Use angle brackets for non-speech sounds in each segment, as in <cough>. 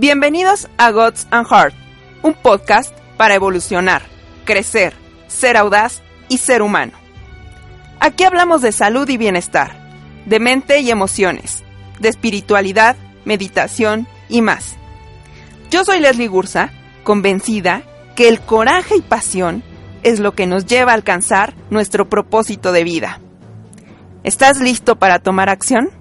Bienvenidos a Gods and Heart, un podcast para evolucionar, crecer, ser audaz y ser humano. Aquí hablamos de salud y bienestar, de mente y emociones, de espiritualidad, meditación y más. Yo soy Leslie Gursa, convencida que el coraje y pasión es lo que nos lleva a alcanzar nuestro propósito de vida. ¿Estás listo para tomar acción?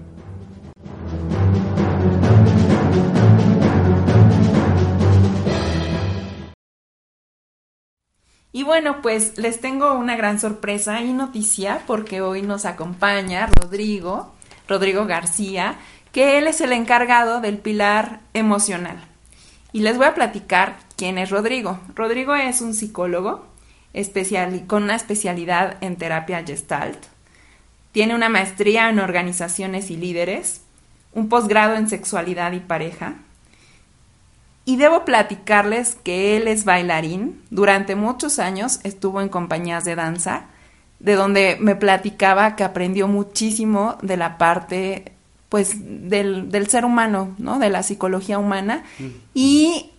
Y bueno, pues les tengo una gran sorpresa y noticia porque hoy nos acompaña Rodrigo, Rodrigo García, que él es el encargado del pilar emocional. Y les voy a platicar quién es Rodrigo. Rodrigo es un psicólogo especial, con una especialidad en terapia gestalt. Tiene una maestría en organizaciones y líderes, un posgrado en sexualidad y pareja, y debo platicarles que él es bailarín. Durante muchos años estuvo en compañías de danza, de donde me platicaba que aprendió muchísimo de la parte, pues, del, del ser humano, ¿no? De la psicología humana. Mm. Y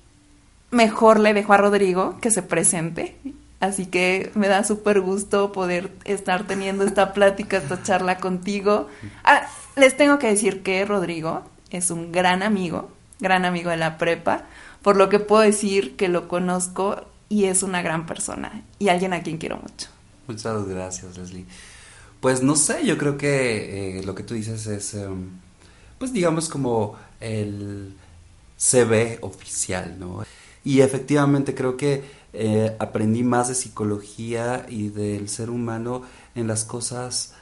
mejor le dejo a Rodrigo que se presente. Así que me da súper gusto poder estar teniendo esta <laughs> plática, esta charla contigo. Ah, les tengo que decir que Rodrigo es un gran amigo, gran amigo de la prepa por lo que puedo decir que lo conozco y es una gran persona y alguien a quien quiero mucho. Muchas gracias, Leslie. Pues no sé, yo creo que eh, lo que tú dices es, em, pues digamos como el CV oficial, ¿no? Y efectivamente creo que eh, aprendí más de psicología y del ser humano en las cosas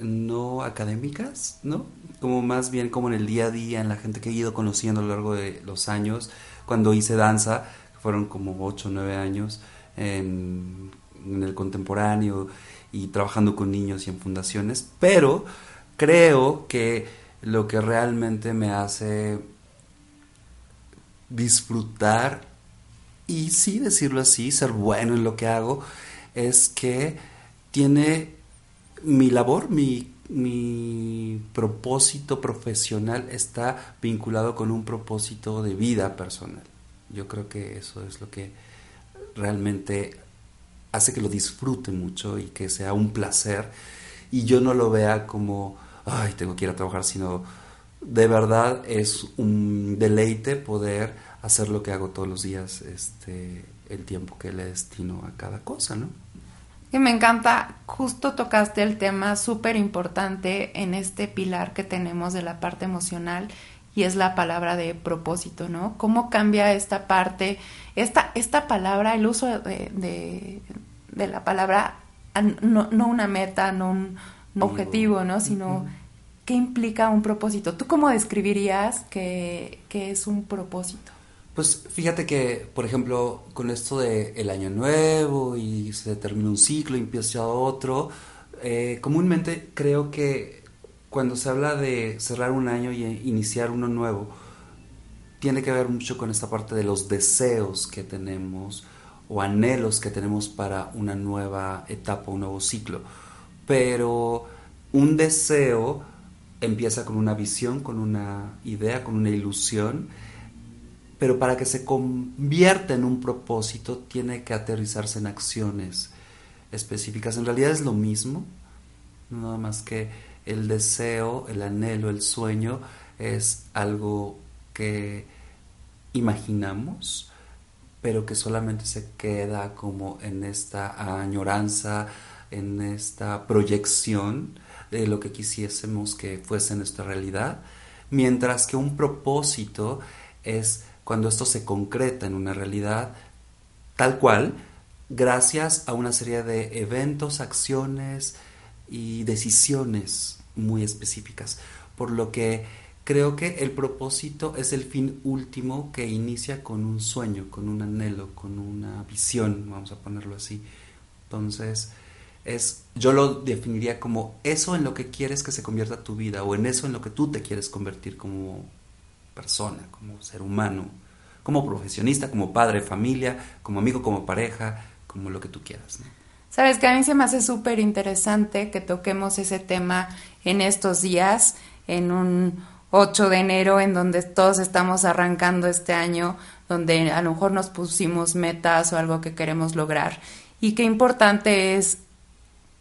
no académicas, ¿no? Como más bien como en el día a día, en la gente que he ido conociendo a lo largo de los años. Cuando hice danza, fueron como 8 o 9 años en, el contemporáneo y trabajando con niños y en fundaciones, pero creo que lo que realmente me hace disfrutar y sí decirlo así, ser bueno en lo que hago, es que tiene mi labor, mi mi propósito profesional está vinculado con un propósito de vida personal. Yo creo que eso es lo que realmente hace que lo disfrute mucho y que sea un placer y yo no lo vea como, ay, tengo que ir a trabajar, sino de verdad es un deleite poder hacer lo que hago todos los días, este, el tiempo que le destino a cada cosa, ¿no? Que me encanta, justo tocaste el tema súper importante en este pilar que tenemos de la parte emocional y es la palabra de propósito, ¿no? ¿Cómo cambia esta parte, esta, esta palabra, el uso de, de, la palabra, no, no, una meta, no un objetivo, ¿no? Sino qué implica un propósito. ¿Tú cómo describirías que, que es un propósito? Pues fíjate que, por ejemplo, con esto de el año nuevo y se termina un ciclo y empieza otro, eh, comúnmente creo que cuando se habla de cerrar un año y iniciar uno nuevo, tiene que ver mucho con esta parte de los deseos que tenemos o anhelos que tenemos para una nueva etapa, un nuevo ciclo. Pero un deseo empieza con una visión, con una idea, con una ilusión pero para que se convierta en un propósito tiene que aterrizarse en acciones específicas. En realidad es lo mismo, nada más que el deseo, el anhelo, el sueño es algo que imaginamos, pero que solamente se queda como en esta añoranza, en esta proyección de lo que quisiésemos que fuese nuestra realidad, mientras que un propósito es cuando esto se concreta en una realidad tal cual, gracias a una serie de eventos, acciones y decisiones muy específicas. Por lo que creo que el propósito es el fin último que inicia con un sueño, con un anhelo, con una visión, vamos a ponerlo así. Entonces, es yo lo definiría como eso en lo que quieres que se convierta tu vida o en eso en lo que tú te quieres convertir como persona, como ser humano, como profesionista, como padre, familia, como amigo, como pareja, como lo que tú quieras. Sabes que a mí se me hace súper interesante que toquemos ese tema en estos días, en un 8 de enero, en donde todos estamos arrancando este año, donde a lo mejor nos pusimos metas o algo que queremos lograr. Y qué importante es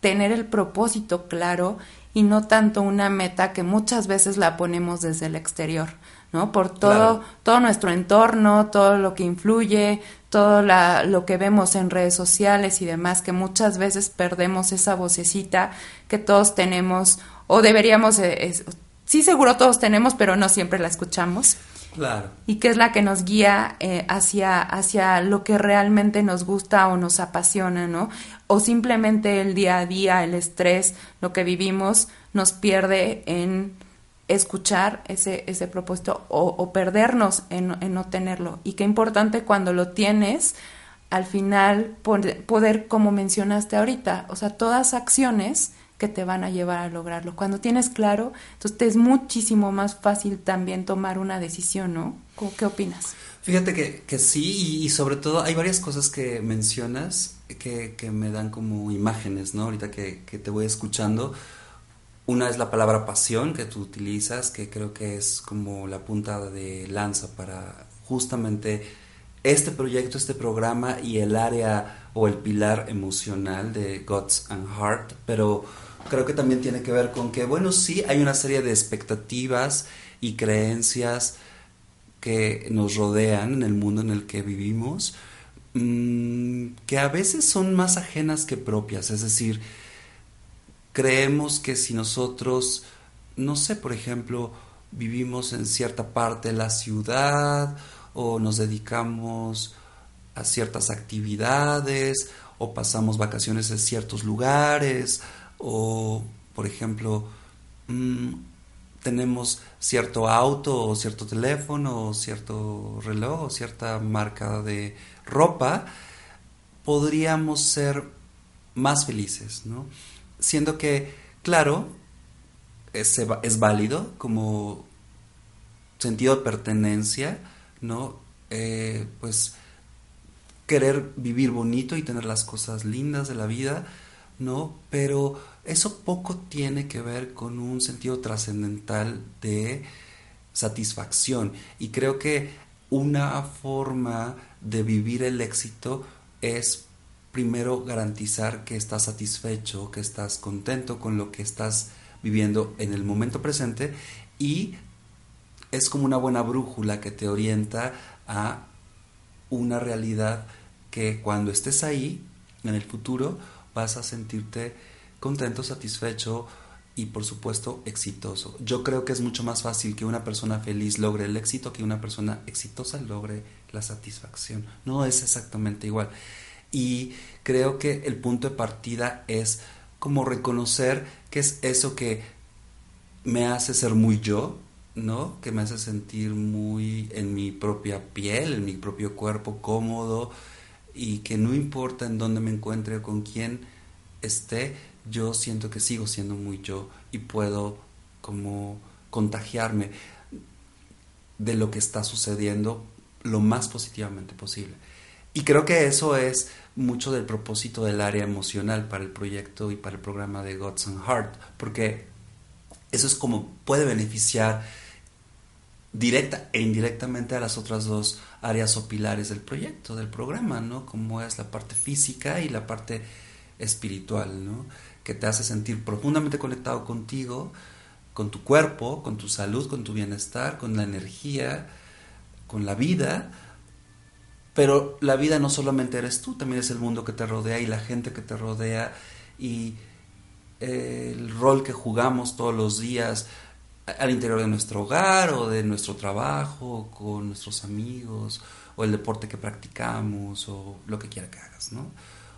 tener el propósito claro y no tanto una meta que muchas veces la ponemos desde el exterior, ¿no? Por todo, todo nuestro entorno, todo lo que influye, todo la, lo que vemos en redes sociales y demás, que muchas veces perdemos esa vocecita que todos tenemos o deberíamos, eh, sí seguro todos tenemos, pero no siempre la escuchamos. Claro. Y que es la que nos guía eh, hacia, hacia lo que realmente nos gusta o nos apasiona, ¿no? O simplemente el día a día, el estrés, lo que vivimos, nos pierde en escuchar ese, ese propósito o, perdernos en, en, no tenerlo. Y qué importante cuando lo tienes, al final poder, como mencionaste ahorita, o sea, todas acciones que te van a llevar a lograrlo. Cuando tienes claro, entonces te es muchísimo más fácil también tomar una decisión, ¿no? ¿Qué opinas? Fíjate que, que sí, y, sobre todo hay varias cosas que mencionas que, que me dan como imágenes, ¿no? Ahorita que, que te voy escuchando. Una es la palabra pasión que tú utilizas, que creo que es como la punta de lanza para justamente este proyecto, este programa y el área o el pilar emocional de Gods and Heart, pero creo que también tiene que ver con que, bueno, sí, hay una serie de expectativas y creencias que nos rodean en el mundo en el que vivimos, mm, que a veces son más ajenas que propias, es decir, creemos que si nosotros, no sé, por ejemplo, vivimos en cierta parte de la ciudad o nos dedicamos a ciertas actividades o pasamos vacaciones en ciertos lugares o, por ejemplo, mm, tenemos cierto auto o cierto teléfono o cierto reloj o cierta marca de ropa, podríamos ser más felices, ¿no? Siendo que, claro, es, es válido como sentido de pertenencia, ¿no? Eh, pues querer vivir bonito y tener las cosas lindas de la vida, ¿no? Pero eso poco tiene que ver con un sentido trascendental de satisfacción. Y creo que una forma de vivir el éxito es primero garantizar que estás satisfecho, que estás contento con lo que estás viviendo en el momento presente y es como una buena brújula que te orienta a una realidad que cuando estés ahí en el futuro vas a sentirte contento, satisfecho y por supuesto exitoso. Yo creo que es mucho más fácil que una persona feliz logre el éxito que una persona exitosa logre la satisfacción. No es exactamente igual. Y creo que el punto de partida es como reconocer que es eso que me hace ser muy yo, ¿no? Que me hace sentir muy en mi propia piel, en mi propio cuerpo cómodo y que no importa en dónde me encuentre o con quién esté, yo siento que sigo siendo muy yo y puedo como contagiarme de lo que está sucediendo lo más positivamente posible. Y creo que eso es mucho del propósito del área emocional para el proyecto y para el programa de Gods and Heart, porque eso es como puede beneficiar directa e indirectamente a las otras dos áreas o pilares del proyecto, del programa, ¿no? Como es la parte física y la parte espiritual, ¿no? Que te hace sentir profundamente conectado contigo, con tu cuerpo, con tu salud, con tu bienestar, con la energía, con la vida. Pero la vida no solamente eres tú, también es el mundo que te rodea y la gente que te rodea y el rol que jugamos todos los días al interior de nuestro hogar o de nuestro trabajo, con nuestros amigos, o el deporte que practicamos, o lo que quiera que hagas, ¿no?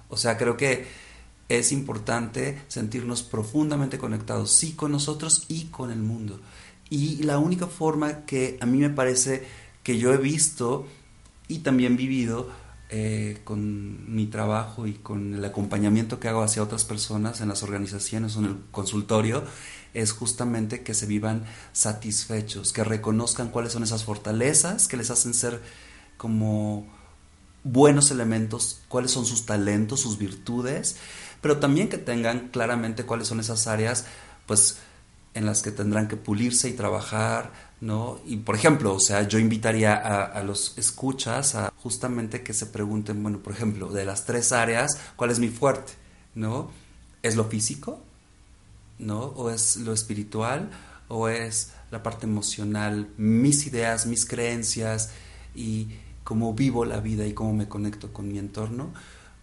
O sea, creo que es importante sentirnos profundamente conectados, sí, con nosotros y con el mundo. Y la única forma que a mí me parece que yo he visto y también vivido eh, con mi trabajo y con el acompañamiento que hago hacia otras personas en las organizaciones o en el consultorio, es justamente que se vivan satisfechos, que reconozcan cuáles son esas fortalezas que les hacen ser como buenos elementos, cuáles son sus talentos, sus virtudes, pero también que tengan claramente cuáles son esas áreas, pues, en las que tendrán que pulirse y trabajar, ¿no? Y por ejemplo, o sea, yo invitaría a, los escuchas a justamente que se pregunten, bueno, por ejemplo, de las tres áreas, ¿cuál es mi fuerte? ¿No? ¿Es lo físico? ¿no? O es lo espiritual, o es la parte emocional, mis ideas, mis creencias y cómo vivo la vida y cómo me conecto con mi entorno,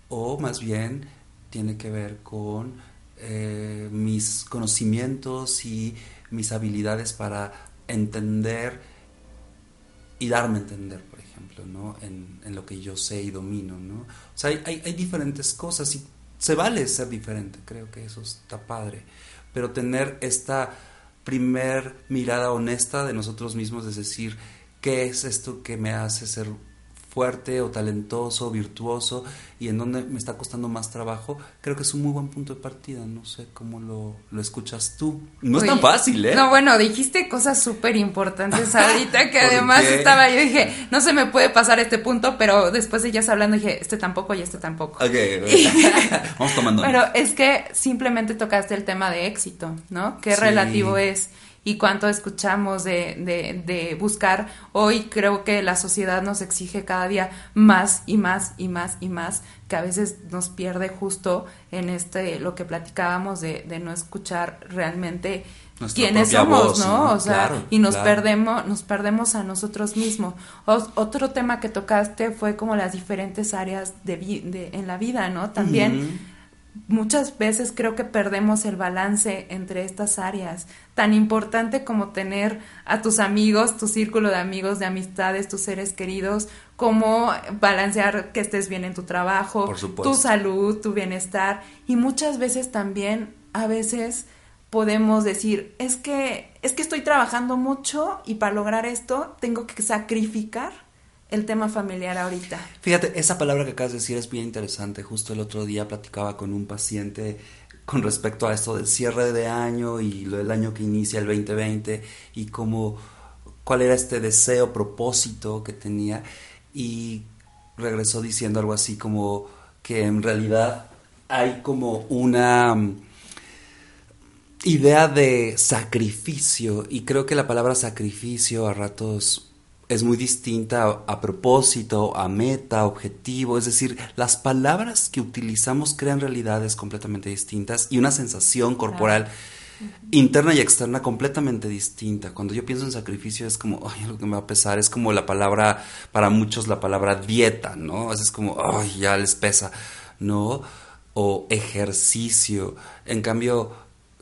o más bien tiene que ver con eh, mis conocimientos y mis habilidades para entender y darme a entender, por ejemplo, ¿no? En, en, lo que yo sé y domino, ¿no? O sea, hay, hay, diferentes cosas y se vale ser diferente, creo que eso está padre pero tener esta primer mirada honesta de nosotros mismos, es decir, ¿qué es esto que me hace ser fuerte o talentoso, virtuoso y en donde me está costando más trabajo, creo que es un muy buen punto de partida. No sé cómo lo, lo escuchas tú. No es tan fácil, ¿eh? No, bueno, dijiste cosas súper importantes ahorita que <laughs> además estaba, yo dije, no se me puede pasar este punto, pero después de ya hablando dije, este tampoco y este tampoco. Ok, <laughs> <laughs> vamos tomando. Pero es que simplemente tocaste el tema de éxito, ¿no? Qué sí. relativo es y cuánto escuchamos de, de, de, buscar. Hoy creo que la sociedad nos exige cada día más y más y más y más, que a veces nos pierde justo en este, lo que platicábamos de, de no escuchar realmente Nuestra quiénes somos, voz, ¿no? ¿no? O sea, Claro, y nos claro. perdemos, nos perdemos a nosotros mismos. O- otro tema que tocaste fue como las diferentes áreas de, vi- de en la vida, ¿no? También. Muchas veces creo que perdemos el balance entre estas áreas, tan importante como tener a tus amigos, tu círculo de amigos, de amistades, tus seres queridos, como balancear que estés bien en tu trabajo, tu salud, tu bienestar. Y muchas veces también a veces podemos decir, es que es que estoy trabajando mucho y para lograr esto tengo que sacrificar el tema familiar ahorita. Fíjate, esa palabra que acabas de decir es bien interesante. Justo el otro día platicaba con un paciente con respecto a esto del cierre de año y lo del año que inicia el 2020 y cómo cuál era este deseo, propósito que tenía y regresó diciendo algo así como que en realidad hay como una mm, idea de sacrificio y creo que la palabra sacrificio a ratos es muy distinta a, a, propósito, a meta, objetivo, es decir, las palabras que utilizamos crean realidades completamente distintas y una sensación corporal interna y externa completamente distinta. Cuando yo pienso en sacrificio es como, ay, lo que me va a pesar, es como la palabra, para muchos la palabra dieta, ¿no? Es como, ay, ya les pesa, ¿no? O ejercicio. En cambio,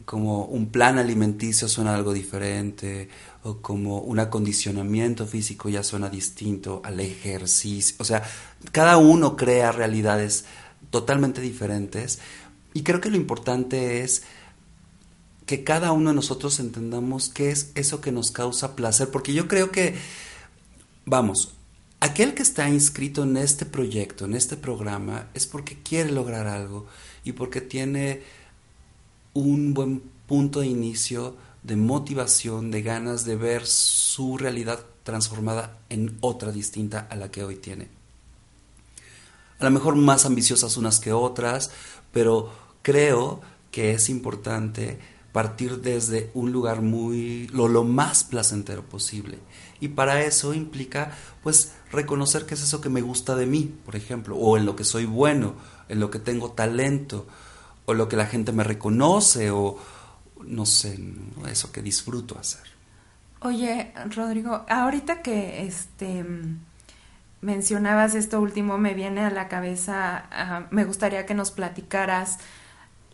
como un plan alimenticio suena algo diferente, o como un acondicionamiento físico ya suena distinto al ejercicio. O sea, cada uno crea realidades totalmente diferentes y creo que lo importante es que cada uno de nosotros entendamos qué es eso que nos causa placer, porque yo creo que, vamos, aquel que está inscrito en este proyecto, en este programa, es porque quiere lograr algo y porque tiene un buen punto de inicio de motivación, de ganas de ver su realidad transformada en otra distinta a la que hoy tiene. A lo mejor más ambiciosas unas que otras, pero creo que es importante partir desde un lugar muy lo, lo más placentero posible. Y para eso implica pues reconocer qué es eso que me gusta de mí, por ejemplo, o en lo que soy bueno, en lo que tengo talento, o lo que la gente me reconoce, o no sé, eso que disfruto hacer. Oye, Rodrigo, ahorita que este mencionabas esto último, me viene a la cabeza, uh, me gustaría que nos platicaras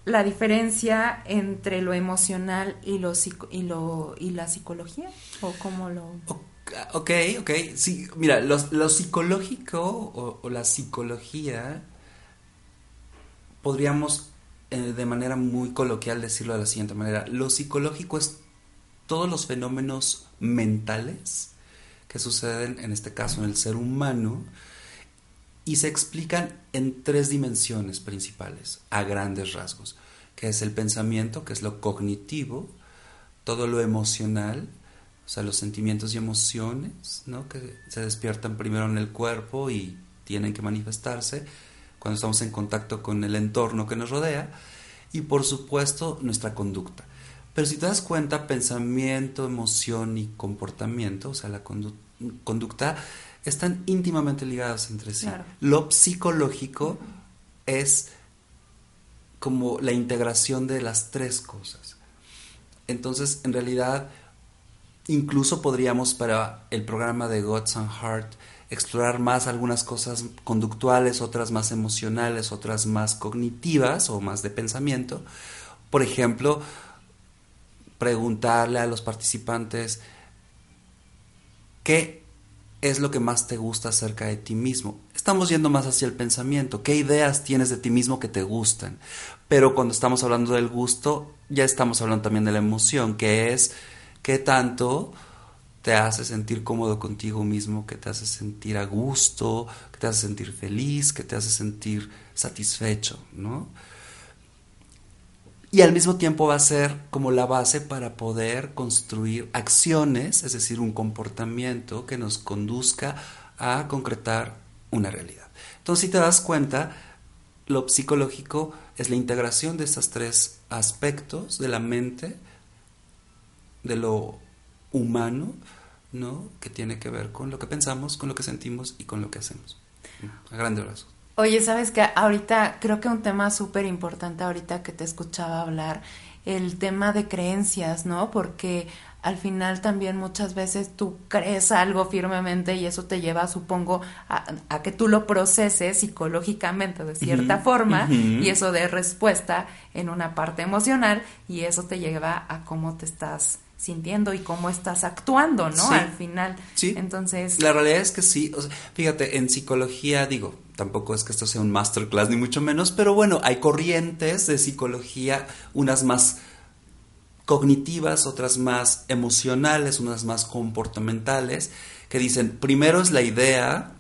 la diferencia entre lo emocional y lo, y lo y la psicología o cómo lo Ok, ok, sí, mira, lo, lo psicológico o, la psicología podríamos de manera muy coloquial decirlo de la siguiente manera, lo psicológico es todos los fenómenos mentales que suceden en este caso en el ser humano y se explican en tres dimensiones principales, a grandes rasgos, que es el pensamiento, que es lo cognitivo, todo lo emocional, o sea, los sentimientos y emociones, ¿no? que se despiertan primero en el cuerpo y tienen que manifestarse cuando estamos en contacto con el entorno que nos rodea, y por supuesto nuestra conducta. Pero si te das cuenta, pensamiento, emoción y comportamiento, o sea, la conducta, están íntimamente ligadas entre sí. Lo psicológico es como la integración de las tres cosas. Entonces, en realidad, incluso podríamos para el programa de Gods and Heart explorar más algunas cosas conductuales, otras más emocionales, otras más cognitivas o más de pensamiento. Por ejemplo, preguntarle a los participantes qué es lo que más te gusta acerca de ti mismo. Estamos yendo más hacia el pensamiento. ¿Qué ideas tienes de ti mismo que te gustan? Pero cuando estamos hablando del gusto, ya estamos hablando también de la emoción, que es qué tanto te hace sentir cómodo contigo mismo, que te hace sentir a gusto, que te hace sentir feliz, que te hace sentir satisfecho, ¿no? y al mismo tiempo va a ser como la base para poder construir acciones, es decir, un comportamiento que nos conduzca a concretar una realidad. Entonces, si te das cuenta, lo psicológico es la integración de estos tres aspectos de la mente, de lo humano, ¿no? que tiene que ver con lo que pensamos, con lo que sentimos y con lo que hacemos. A grandes rasgos. Oye, sabes que ahorita creo que un tema súper importante ahorita que te escuchaba hablar, el tema de creencias, ¿no? Porque al final también muchas veces tú crees algo firmemente y eso te lleva, supongo, a, que tú lo proceses psicológicamente de cierta forma y eso de respuesta en una parte emocional y eso te lleva a cómo te estás sintiendo y cómo estás actuando, ¿no? Al final. Sí. Entonces. La realidad es que sí. fíjate, en psicología, digo, tampoco es que esto sea un masterclass ni mucho menos, pero bueno, hay corrientes de psicología, unas más cognitivas, otras más emocionales, unas más comportamentales, que dicen, primero es la idea,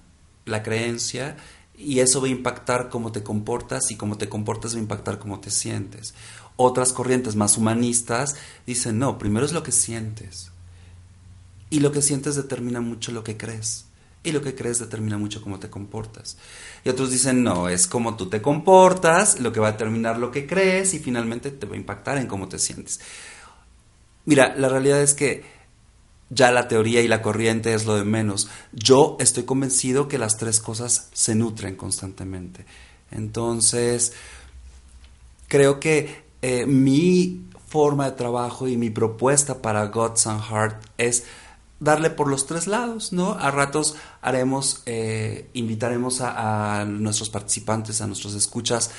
la creencia, y eso va a impactar cómo te comportas y cómo te comportas va a impactar cómo te sientes. Otras corrientes más humanistas dicen, no, primero es lo que sientes. Y lo que sientes determina mucho lo que crees. Y lo que crees determina mucho cómo te comportas. Y otros dicen, no, es como tú te comportas, lo que va a determinar lo que crees y finalmente te va a impactar en cómo te sientes. Mira, la realidad es que ya la teoría y la corriente es lo de menos. Yo estoy convencido que las tres cosas se nutren constantemente. Entonces, creo que eh, mi forma de trabajo y mi propuesta para Gods and Heart es darle por los tres lados, ¿no? A ratos haremos, eh, invitaremos a, nuestros participantes, a nuestros escuchas,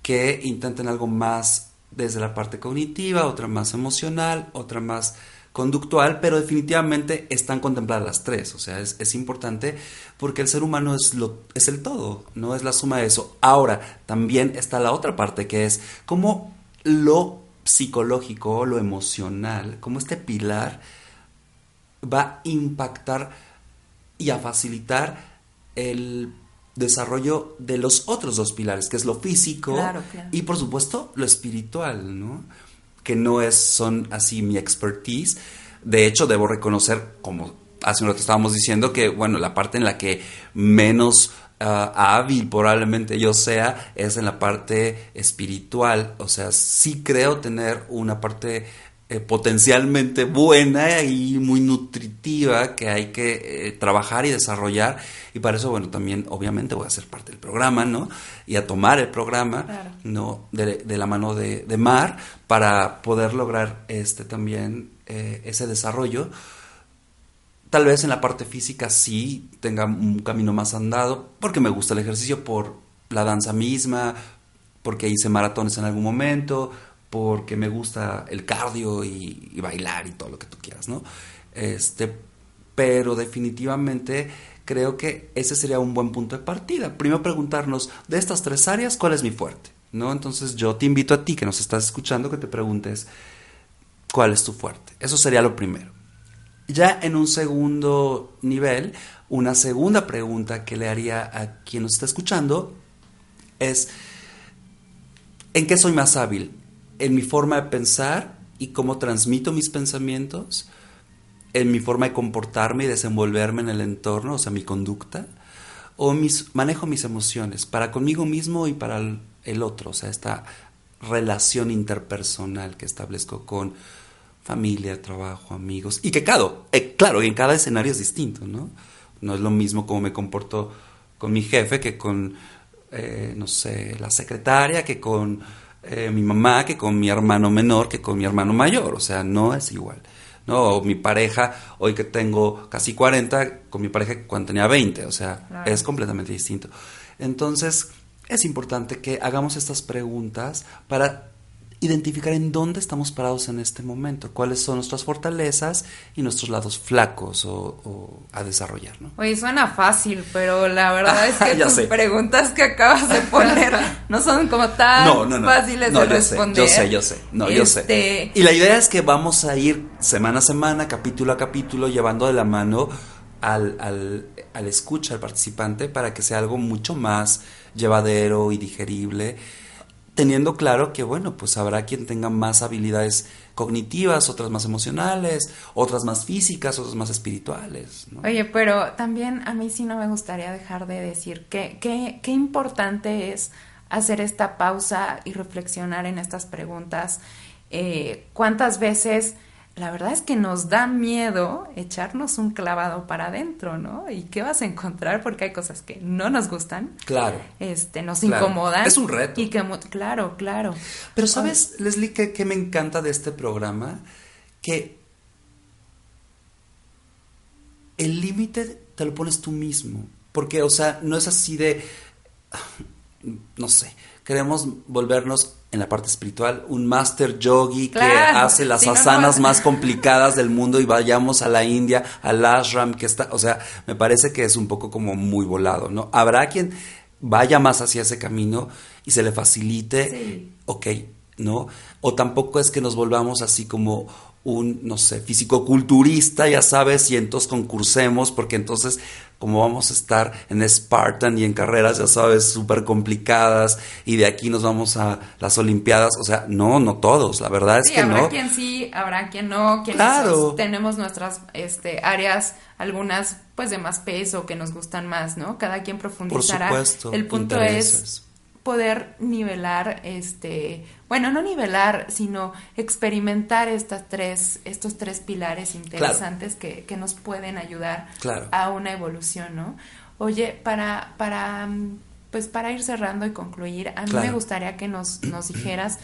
que intenten algo más desde la parte cognitiva, otra más emocional, otra más conductual, pero definitivamente están contempladas las tres, o sea, es, es, importante porque el ser humano es, lo, es el todo, no es la suma de eso. Ahora, también está la otra parte que es cómo lo psicológico, lo emocional, como este pilar va a impactar y a facilitar el desarrollo de los otros dos pilares, que es lo físico y por supuesto lo espiritual, ¿no? Que no es, son así mi expertise. De hecho, debo reconocer, como hace un rato estábamos diciendo, que bueno, la parte en la que menos uh, hábil probablemente yo sea es en la parte espiritual. O sea, sí creo tener una parte eh, potencialmente buena y muy nutritiva que hay que eh, trabajar y desarrollar. Y para eso, bueno, también obviamente voy a ser parte del programa, ¿no? Y a tomar el programa, ¿no? De, la mano de, de, Mar para poder lograr este también eh, ese desarrollo Tal vez en la parte física sí tenga un camino más andado, porque me gusta el ejercicio, por la danza misma, porque hice maratones en algún momento, porque me gusta el cardio y, bailar y todo lo que tú quieras, ¿no? Este, pero definitivamente creo que ese sería un buen punto de partida. Primero preguntarnos, de estas tres áreas, ¿cuál es mi fuerte? ¿No? Entonces yo te invito a ti que nos estás escuchando que te preguntes, ¿cuál es tu fuerte? Eso sería lo primero. Ya en un segundo nivel, una segunda pregunta que le haría a quien nos está escuchando es, ¿en qué soy más hábil? ¿En mi forma de pensar y cómo transmito mis pensamientos? ¿En mi forma de comportarme y desenvolverme en el entorno, o sea, mi conducta? ¿O mis, manejo mis emociones para conmigo mismo y para el, el otro? O sea, esta relación interpersonal que establezco con familia, trabajo, amigos, y que claro, eh, claro, en cada escenario es distinto, ¿no? No es lo mismo como me comporto con mi jefe que con, eh, no sé, la secretaria, que con eh, mi mamá, que con mi hermano menor, que con mi hermano mayor, o sea, no es igual. ¿no? O mi pareja, hoy que tengo casi 40, con mi pareja cuando tenía 20, o sea, Claro. es completamente distinto. Entonces, es importante que hagamos estas preguntas para identificar en dónde estamos parados en este momento, cuáles son nuestras fortalezas y nuestros lados flacos o, o a desarrollar, ¿no? Oye, suena fácil, pero la verdad es <laughs> que tus sé. preguntas que acabas de poner <laughs> no son como tan No, no, no. fáciles de yo responder. Sé, yo sé, yo sé. No, yo sé. Este, Y la idea es que vamos a ir semana a semana, capítulo a capítulo, llevando de la mano al, al, al escucha, al participante, para que sea algo mucho más llevadero y digerible. Teniendo claro que, bueno, pues habrá quien tenga más habilidades cognitivas, otras más emocionales, otras más físicas, otras más espirituales. Oye, pero también a mí sí no me gustaría dejar de decir que que- qué importante es hacer esta pausa y reflexionar en estas preguntas. Eh, ¿Cuántas veces la verdad es que nos da miedo echarnos un clavado para adentro, ¿no? ¿Y qué vas a encontrar? Porque hay cosas que no nos gustan, Claro. este, nos Claro. incomodan. Es un reto. Y que, claro, claro. Pero sabes, Leslie, que, que me encanta de este programa, que el límite te lo pones tú mismo. Porque, o sea, no es así de, <sighs> no sé, queremos volvernos en la parte espiritual un master yogi que hace las no, asanas no. más complicadas del mundo y vayamos a la India, al ashram, que está, o sea, me parece que es un poco como muy volado, ¿no? Habrá quien vaya más hacia ese camino y se le facilite, Sí. ok, ¿no? O tampoco es que nos volvamos así como un, no sé, fisicoculturista, ya sabes, y entonces concursemos, porque entonces, como vamos a estar en Spartan y en carreras, ya sabes, súper complicadas, y de aquí nos vamos a las Olimpiadas, o sea, no, no todos, la verdad es Sí, que habrá no. quien sí, habrá quien no, quienes Claro. tenemos nuestras este, áreas, algunas pues de más peso que nos gustan más, ¿no? Cada quien profundizará. supuesto, El punto intereses. es poder nivelar, este, bueno, no nivelar, sino experimentar estas tres, estos tres pilares interesantes que, que nos pueden ayudar Claro. a una evolución, ¿no? Oye, para, para, pues para ir cerrando y concluir, a mí Claro. me gustaría que nos, nos dijeras,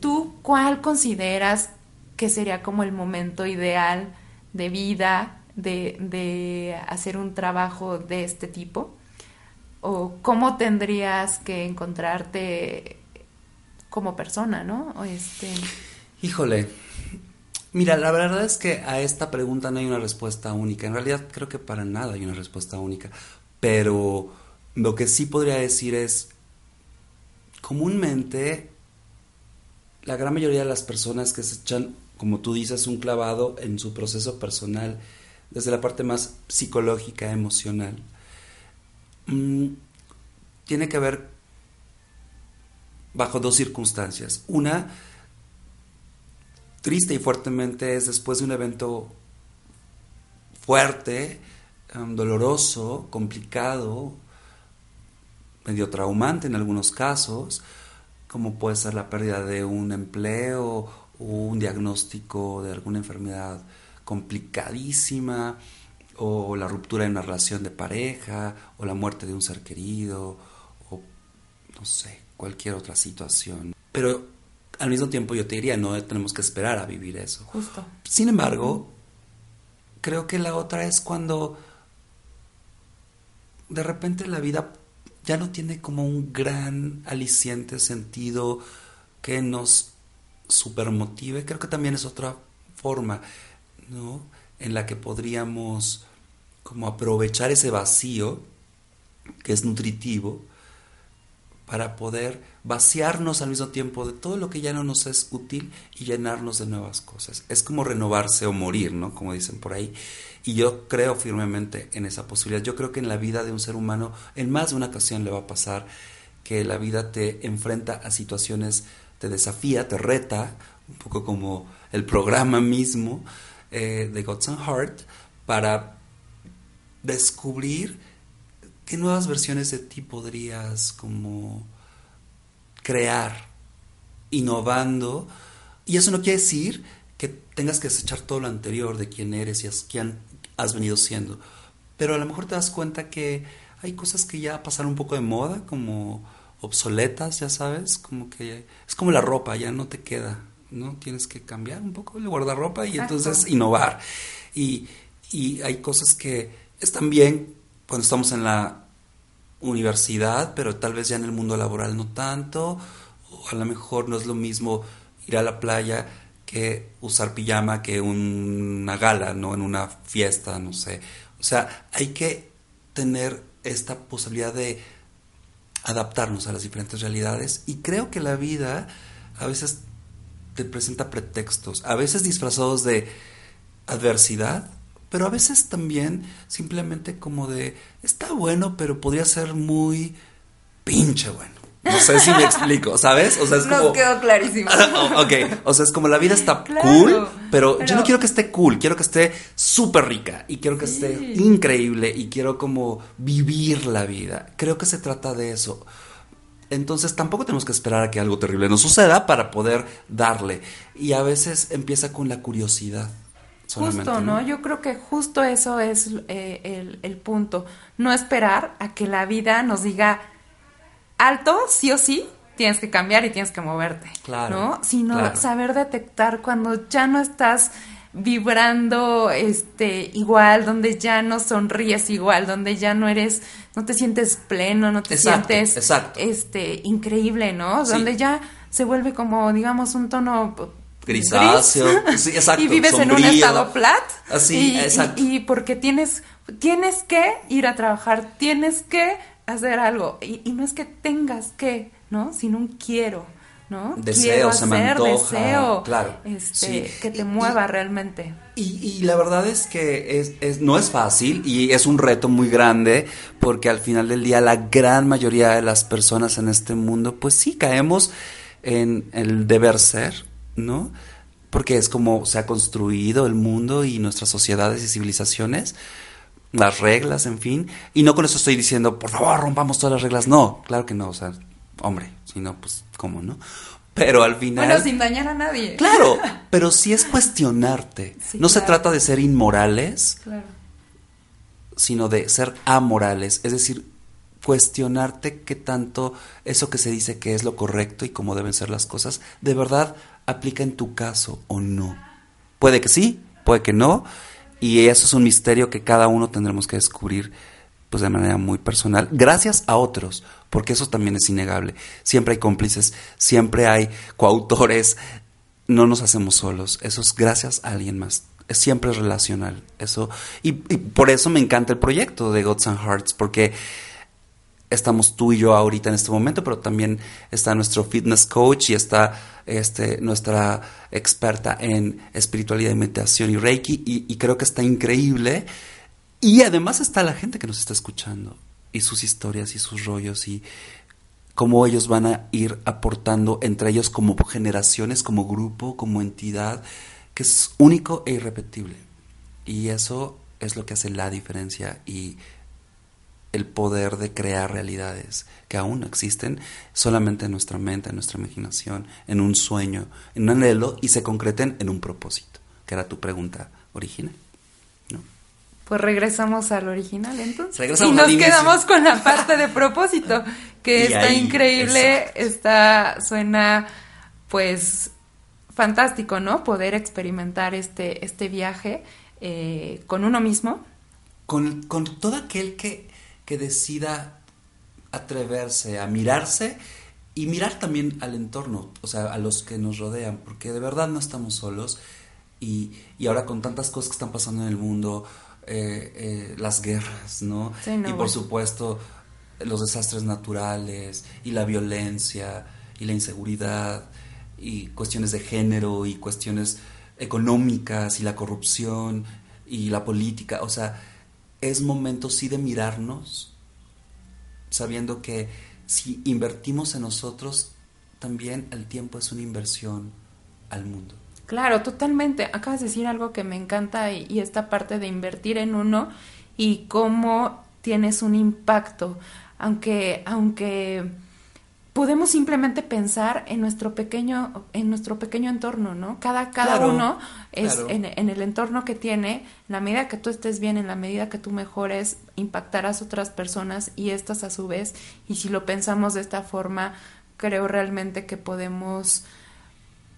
¿tú cuál consideras que sería como el momento ideal de vida de, de hacer un trabajo de este tipo? ¿O cómo tendrías que encontrarte como persona, ¿no? Este, Híjole. Mira, la verdad es que a esta pregunta no hay una respuesta única. En realidad creo que para nada hay una respuesta única. Pero lo que sí podría decir es, comúnmente, la gran mayoría de las personas que se echan, como tú dices, un clavado en su proceso personal, desde la parte más psicológica, emocional, mm, tiene que ver bajo dos circunstancias. Una, triste y fuertemente, es después de un evento fuerte, um, doloroso, complicado, medio traumante en algunos casos, como puede ser la pérdida de un empleo o un diagnóstico de alguna enfermedad complicadísima, o la ruptura de una relación de pareja, o la muerte de un ser querido, o no sé, cualquier otra situación. Pero al mismo tiempo yo te diría, no tenemos que esperar a vivir eso. justo. Sin embargo, creo que la otra es cuando de repente la vida ya no tiene como un gran aliciente sentido que nos supermotive. Creo que también es otra forma, ¿no? En la que podríamos como aprovechar ese vacío que es nutritivo para poder vaciarnos al mismo tiempo de todo lo que ya no nos es útil y llenarnos de nuevas cosas. Es como renovarse o morir, ¿no? Como dicen por ahí. Y yo creo firmemente en esa posibilidad. Yo creo que en la vida de un ser humano, en más de una ocasión le va a pasar que la vida te enfrenta a situaciones, te desafía, te reta, un poco como el programa mismo eh, de Gods Heart, para descubrir qué nuevas versiones de ti podrías como crear, innovando. Y eso no quiere decir que tengas que desechar todo lo anterior de quién eres y quién has venido siendo. Pero a lo mejor te das cuenta que hay cosas que ya pasaron un poco de moda, como obsoletas, ya sabes, como que es como la ropa, ya no te queda, ¿no? Tienes que cambiar un poco el guardarropa y entonces innovar. Y, y hay cosas que están bien cuando estamos en la universidad, pero tal vez ya en el mundo laboral no tanto, o a lo mejor no es lo mismo ir a la playa que usar pijama que una gala, ¿no? En una fiesta, no sé. O sea, hay que tener esta posibilidad de adaptarnos a las diferentes realidades y creo que la vida a veces te presenta pretextos, a veces disfrazados de adversidad, pero a veces también simplemente como de, está bueno, pero podría ser muy pinche bueno. No sé si me explico, ¿sabes? O sea, es como. Nos quedó clarísimo. <laughs> ok, o sea, es como la vida está <laughs> cool, pero, yo no quiero que esté cool, quiero que esté súper rica y quiero que esté increíble y quiero como vivir la vida. Creo que se trata de eso. Entonces tampoco tenemos que esperar a que algo terrible nos suceda para poder darle. Y a veces empieza con la curiosidad. Justo, ¿no? Yo creo que justo eso es eh, el, punto. No esperar a que la vida nos diga alto, sí o sí, tienes que cambiar y tienes que moverte. Claro. ¿No? Sino saber detectar cuando ya no estás vibrando este igual, donde ya no sonríes igual, donde ya no eres, no te sientes pleno, no te sientes este increíble, ¿no? Donde ya se vuelve como digamos un tono grisáceo, sí, exacto, y vives en un estado flat. Así, y, exacto. Y, porque tienes, tienes que ir a trabajar, tienes que hacer algo. Y, no es que tengas que, ¿no? Sino un quiero, ¿no? Deseo, quiero hacer, deseo, claro, este, que te mueva realmente. Y, la verdad es que es, es, no es fácil y es un reto muy grande porque al final del día la gran mayoría de las personas en este mundo, pues sí, caemos en el deber ser, ¿no? Porque es como se ha construido el mundo y nuestras sociedades y civilizaciones, las reglas, en fin. Y no con eso estoy diciendo, por favor, rompamos todas las reglas. No, claro que no, o sea, hombre, si no, pues, ¿cómo no? Pero al final. Bueno, sin dañar a nadie. Claro, <laughs> pero sí es cuestionarte. no se trata de ser inmorales, sino de ser amorales. Es decir, cuestionarte qué tanto eso que se dice que es lo correcto y cómo deben ser las cosas, de verdad aplica en tu caso o no. Puede que sí, puede que no, y eso es un misterio que cada uno tendremos que descubrir pues de manera muy personal, gracias a otros, porque eso también es innegable. Siempre hay cómplices, siempre hay coautores, no nos hacemos solos, eso es gracias a alguien más. Es siempre relacional, eso y por eso me encanta el proyecto de Gods and Hearts, porque estamos tú y yo ahorita en este momento, pero también está nuestro fitness coach y está este, nuestra experta en espiritualidad y meditación y Reiki, y, creo que está increíble. Y además está la gente que nos está escuchando, y sus historias y sus rollos, y cómo ellos van a ir aportando entre ellos como generaciones, como grupo, como entidad, que es único e irrepetible. Y eso es lo que hace la diferencia y el poder de crear realidades que aún no existen solamente en nuestra mente, en nuestra imaginación, en un sueño, en un anhelo y se concreten en un propósito, que era tu pregunta original. ¿no? Pues regresamos al original entonces. y nos quedamos con la parte de propósito, que <laughs> está increíble, está, suena pues fantástico, ¿no? Poder experimentar este, este viaje eh, con uno mismo. Con, con todo aquel que que decida atreverse a mirarse y mirar también al entorno, o sea, a los que nos rodean, porque de verdad no estamos solos y, y ahora con tantas cosas que están pasando en el mundo, eh, eh, las guerras, ¿no? y por supuesto los desastres naturales y la violencia y la inseguridad y cuestiones de género y cuestiones económicas y la corrupción y la política, o sea, es momento sí de mirarnos sabiendo que si invertimos en nosotros, también el tiempo es una inversión al mundo. Claro, totalmente. Acabas de decir algo que me encanta y, esta parte de invertir en uno y cómo tienes un impacto, aunque, aunque podemos simplemente pensar en nuestro pequeño, en nuestro pequeño entorno, ¿no? Cada, cada uno es en, en, el entorno que tiene, en la medida que tú estés bien, en la medida que tú mejores, impactarás a otras personas y estas a su vez. Y si lo pensamos de esta forma, creo realmente que podemos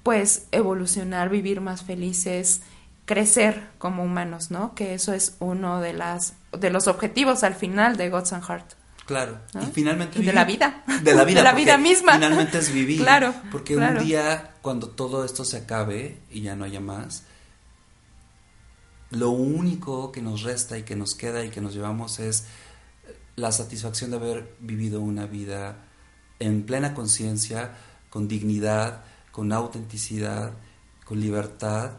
pues evolucionar, vivir más felices, crecer como humanos, ¿no? Que eso es uno de las de los objetivos al final de Gods and Heart. Claro. Y finalmente de la vida. De la vida. <laughs> de la vida misma. Finalmente es vivir. Claro. Porque un día cuando todo esto se acabe y ya no haya más, lo único que nos resta y que nos queda y que nos llevamos es la satisfacción de haber vivido una vida en plena conciencia, con dignidad, con autenticidad, con libertad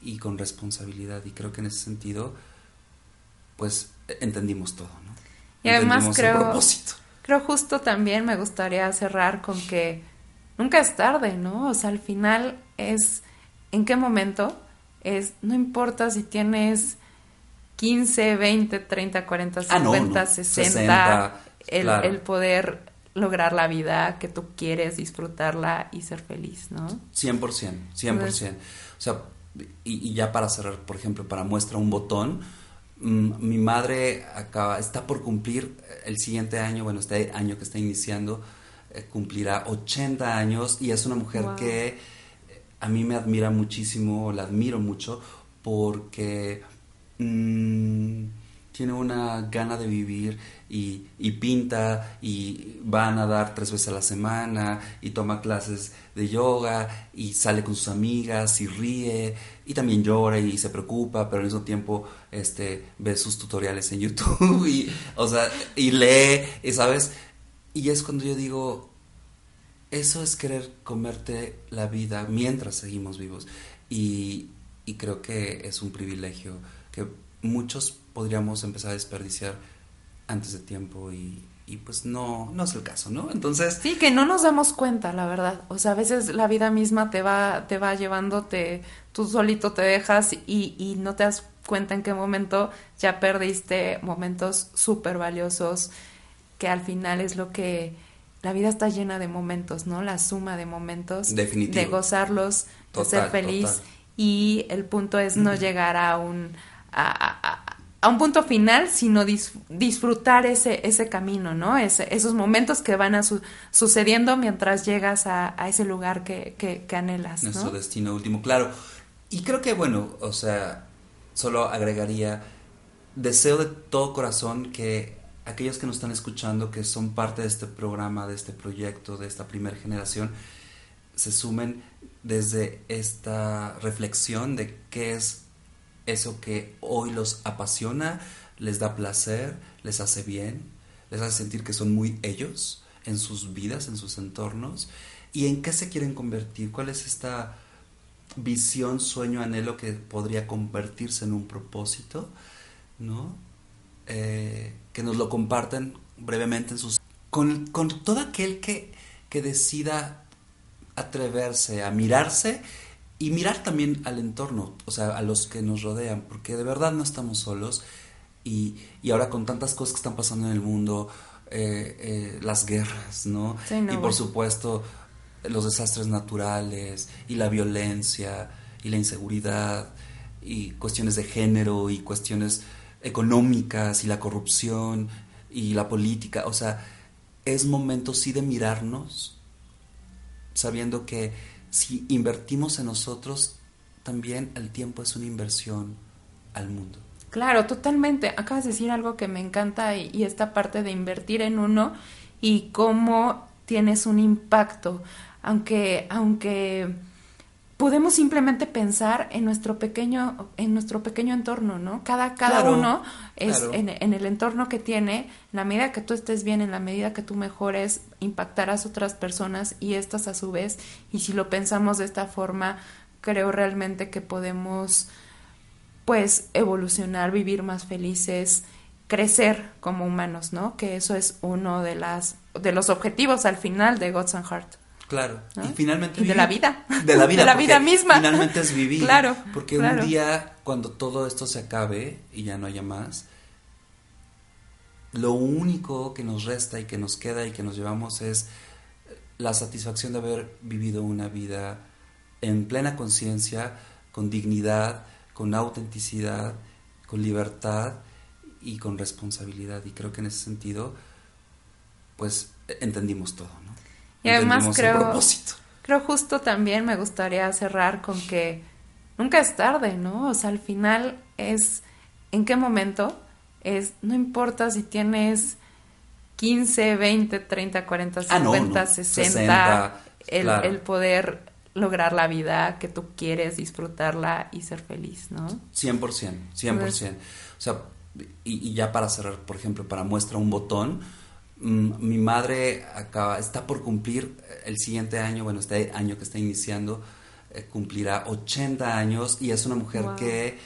y con responsabilidad. Y creo que en ese sentido, pues entendimos todo. Y además creo, creo justo también me gustaría cerrar con que nunca es tarde, ¿no? O sea, al final es en qué momento es, no importa si tienes 15, 20, 30, 40, 50, 60, el, el poder lograr la vida que tú quieres, disfrutarla y ser feliz, ¿no? 100%, 100%. o sea, y, ya para cerrar, por ejemplo, para muestra un botón, mi madre acaba, está por cumplir el siguiente año, bueno, este año que está iniciando, eh, cumplirá 80 años y es una mujer que eh, a mí me admira muchísimo, la admiro mucho porque... Mmm, tiene una gana de vivir y, y, pinta y va a nadar tres veces a la semana y toma clases de yoga y sale con sus amigas y ríe y también llora y se preocupa, pero al mismo tiempo este, ve sus tutoriales en YouTube <laughs> y, o sea, y lee, y sabes, y es cuando yo digo, eso es querer comerte la vida mientras seguimos vivos. Y, y creo que es un privilegio que muchos podríamos empezar a desperdiciar antes de tiempo y, y pues no, no es el caso, ¿no? Entonces... Sí, que no nos damos cuenta, la verdad. O sea, a veces la vida misma te va, te va llevando, tú solito te dejas y, y no te das cuenta en qué momento ya perdiste momentos súper valiosos, que al final es lo que... La vida está llena de momentos, ¿no? La suma de momentos. De gozarlos, de ser feliz. Y el punto es no llegar a un a, un punto final, sino disfrutar ese, ese camino, ¿no? esos momentos que van a sucediendo mientras llegas a, ese lugar que, anhelas. Nuestro destino último, claro. Y creo que, bueno, o sea, solo agregaría, deseo de todo corazón que aquellos que nos están escuchando, que son parte de este programa, de este proyecto, de esta primera generación, se sumen desde esta reflexión de qué es eso que hoy los apasiona, les da placer, les hace bien, les hace sentir que son muy ellos en sus vidas, en sus entornos, y en qué se quieren convertir, cuál es esta visión, sueño, anhelo que podría convertirse en un propósito, ¿no? Eh, que nos lo comparten brevemente en sus... Con, con todo aquel que, que decida atreverse a mirarse y mirar también al entorno, o sea, a los que nos rodean, porque de verdad no estamos solos y, y ahora con tantas cosas que están pasando en el mundo, eh, eh, las guerras, ¿no? y por supuesto los desastres naturales y la violencia y la inseguridad y cuestiones de género y cuestiones económicas y la corrupción y la política, o sea, es momento sí de mirarnos sabiendo que si invertimos en nosotros, también el tiempo es una inversión al mundo. Claro, totalmente. Acabas de decir algo que me encanta y, esta parte de invertir en uno y cómo tienes un impacto, aunque, aunque podemos simplemente pensar en nuestro pequeño, en nuestro pequeño entorno, ¿no? Cada, cada uno es en, en, el entorno que tiene, en la medida que tú estés bien, en la medida que tú mejores, impactarás a otras personas y estas a su vez, y si lo pensamos de esta forma, creo realmente que podemos pues evolucionar, vivir más felices, crecer como humanos, ¿no? Que eso es uno de las de los objetivos al final de Gods and Heart. Claro. Y finalmente de la vida. De la <laughs> vida. de la vida misma. Finalmente es vivir. Claro. Porque un día cuando todo esto se acabe y ya no haya más, lo único que nos resta y que nos queda y que nos llevamos es la satisfacción de haber vivido una vida en plena conciencia, con dignidad, con autenticidad, con libertad y con responsabilidad. Y creo que en ese sentido, pues entendimos todo. Y además creo, creo justo también me gustaría cerrar con que nunca es tarde, ¿no? O sea, al final es en qué momento es, no importa si tienes 15, 20, 30, 40, 50, 60, el, el poder lograr la vida que tú quieres, disfrutarla y ser feliz, ¿no? 100%, 100%. o sea, y, ya para cerrar, por ejemplo, para muestra un botón, mi madre acaba, está por cumplir el siguiente año, bueno, este año que está iniciando, eh, cumplirá 80 años y es una mujer que eh,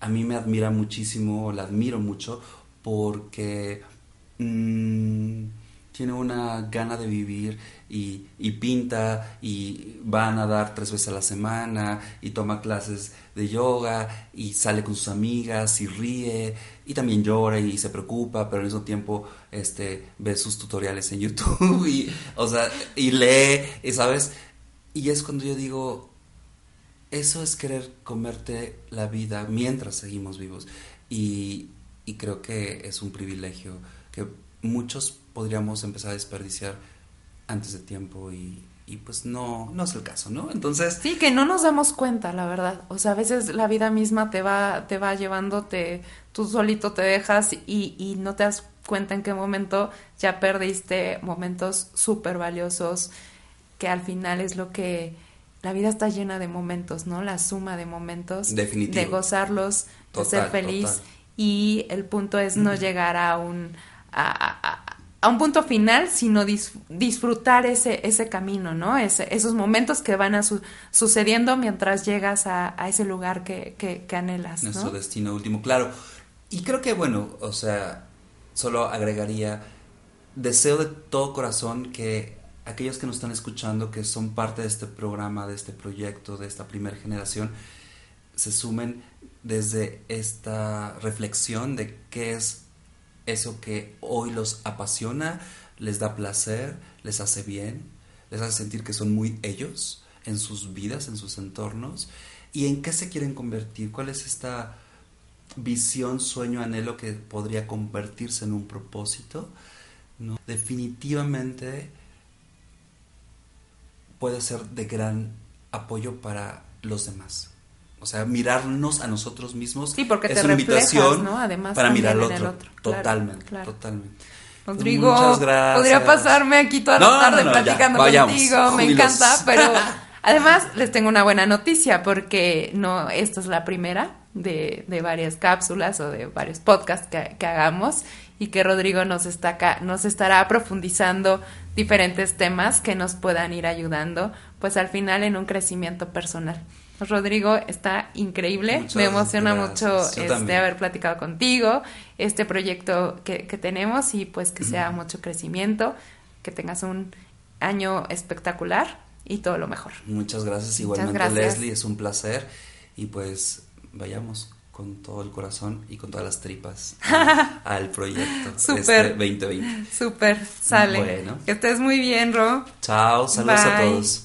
a mí me admira muchísimo, la admiro mucho porque... Mmm, tiene una gana de vivir y, pinta y va a nadar tres veces a la semana y toma clases de yoga y sale con sus amigas y ríe y también llora y se preocupa, pero al mismo tiempo este, ve sus tutoriales en YouTube <laughs> y, o sea, y lee, y sabes, y es cuando yo digo, eso es querer comerte la vida mientras seguimos vivos. Y, y creo que es un privilegio que muchos podríamos empezar a desperdiciar antes de tiempo y, y pues no, no es el caso, ¿no? Entonces... Sí, que no nos damos cuenta, la verdad. O sea, a veces la vida misma te va, te va llevando, te, tú solito te dejas y, y no te das cuenta en qué momento ya perdiste momentos súper valiosos, que al final es lo que... La vida está llena de momentos, ¿no? La suma de momentos. De gozarlos, de ser feliz. Y el punto es no llegar a un... a, a un punto final, sino disfrutar ese, ese camino, ¿no? esos momentos que van a sucediendo mientras llegas a, ese lugar que, que, anhelas. Nuestro destino último, claro. Y creo que, bueno, o sea, solo agregaría, deseo de todo corazón que aquellos que nos están escuchando, que son parte de este programa, de este proyecto, de esta primera generación, se sumen desde esta reflexión de qué es eso que hoy los apasiona, les da placer, les hace bien, les hace sentir que son muy ellos en sus vidas, en sus entornos, y en qué se quieren convertir, cuál es esta visión, sueño, anhelo que podría convertirse en un propósito, ¿no? definitivamente puede ser de gran apoyo para los demás. O sea, mirarnos a nosotros mismos sí, porque es te una invitación ¿no? Además, para mirar al otro. Totalmente, totalmente. Rodrigo, Muchas gracias. podría pasarme aquí toda la tarde platicando contigo, me encanta, pero <laughs> además les tengo una buena noticia porque no, esta es la primera de, de varias cápsulas o de varios podcasts que, que hagamos y que Rodrigo nos, está nos estará profundizando diferentes temas que nos puedan ir ayudando, pues al final en un crecimiento personal. Rodrigo, está increíble. Me emociona mucho este, haber platicado contigo, este proyecto que, tenemos y pues que sea mucho crecimiento, que tengas un año espectacular y todo lo mejor. Muchas gracias. Igualmente, Leslie, es un placer y pues vayamos con todo el corazón y con todas las tripas al <laughs> proyecto Super. este 2020. Súper, sale. Bueno. Que estés muy bien, Ro. Chao, saludos a todos.